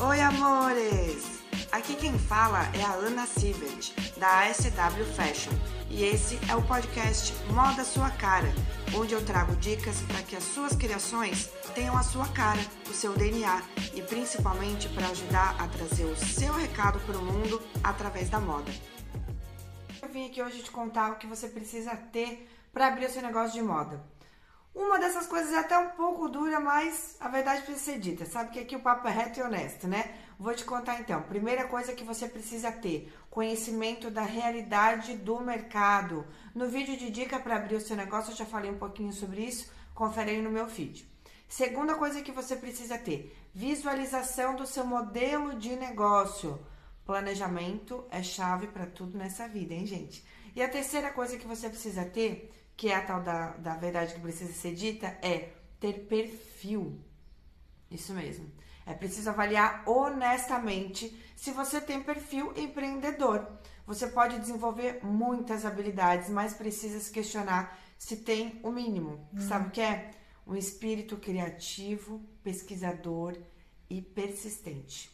Oi, amores! Aqui quem fala é a Ana Sibert, da ASW Fashion, e esse é o podcast Moda Sua Cara, onde eu trago dicas para que as suas criações tenham a sua cara, o seu DNA e principalmente para ajudar a trazer o seu recado para o mundo através da moda. Eu vim aqui hoje te contar o que você precisa ter para abrir o seu negócio de moda. Uma dessas coisas é até um pouco dura, mas a verdade precisa ser dita. Sabe que aqui o papo é reto e honesto, né? Vou te contar então. Primeira coisa que você precisa ter: conhecimento da realidade do mercado. No vídeo de dica para abrir o seu negócio, eu já falei um pouquinho sobre isso. Confere aí no meu vídeo. Segunda coisa que você precisa ter: visualização do seu modelo de negócio. Planejamento é chave para tudo nessa vida, hein, gente? E a terceira coisa que você precisa ter que é a tal da, da verdade que precisa ser dita, é ter perfil. Isso mesmo. É preciso avaliar honestamente se você tem perfil empreendedor. Você pode desenvolver muitas habilidades, mas precisa se questionar se tem o mínimo. Hum. Sabe o que é? Um espírito criativo, pesquisador e persistente.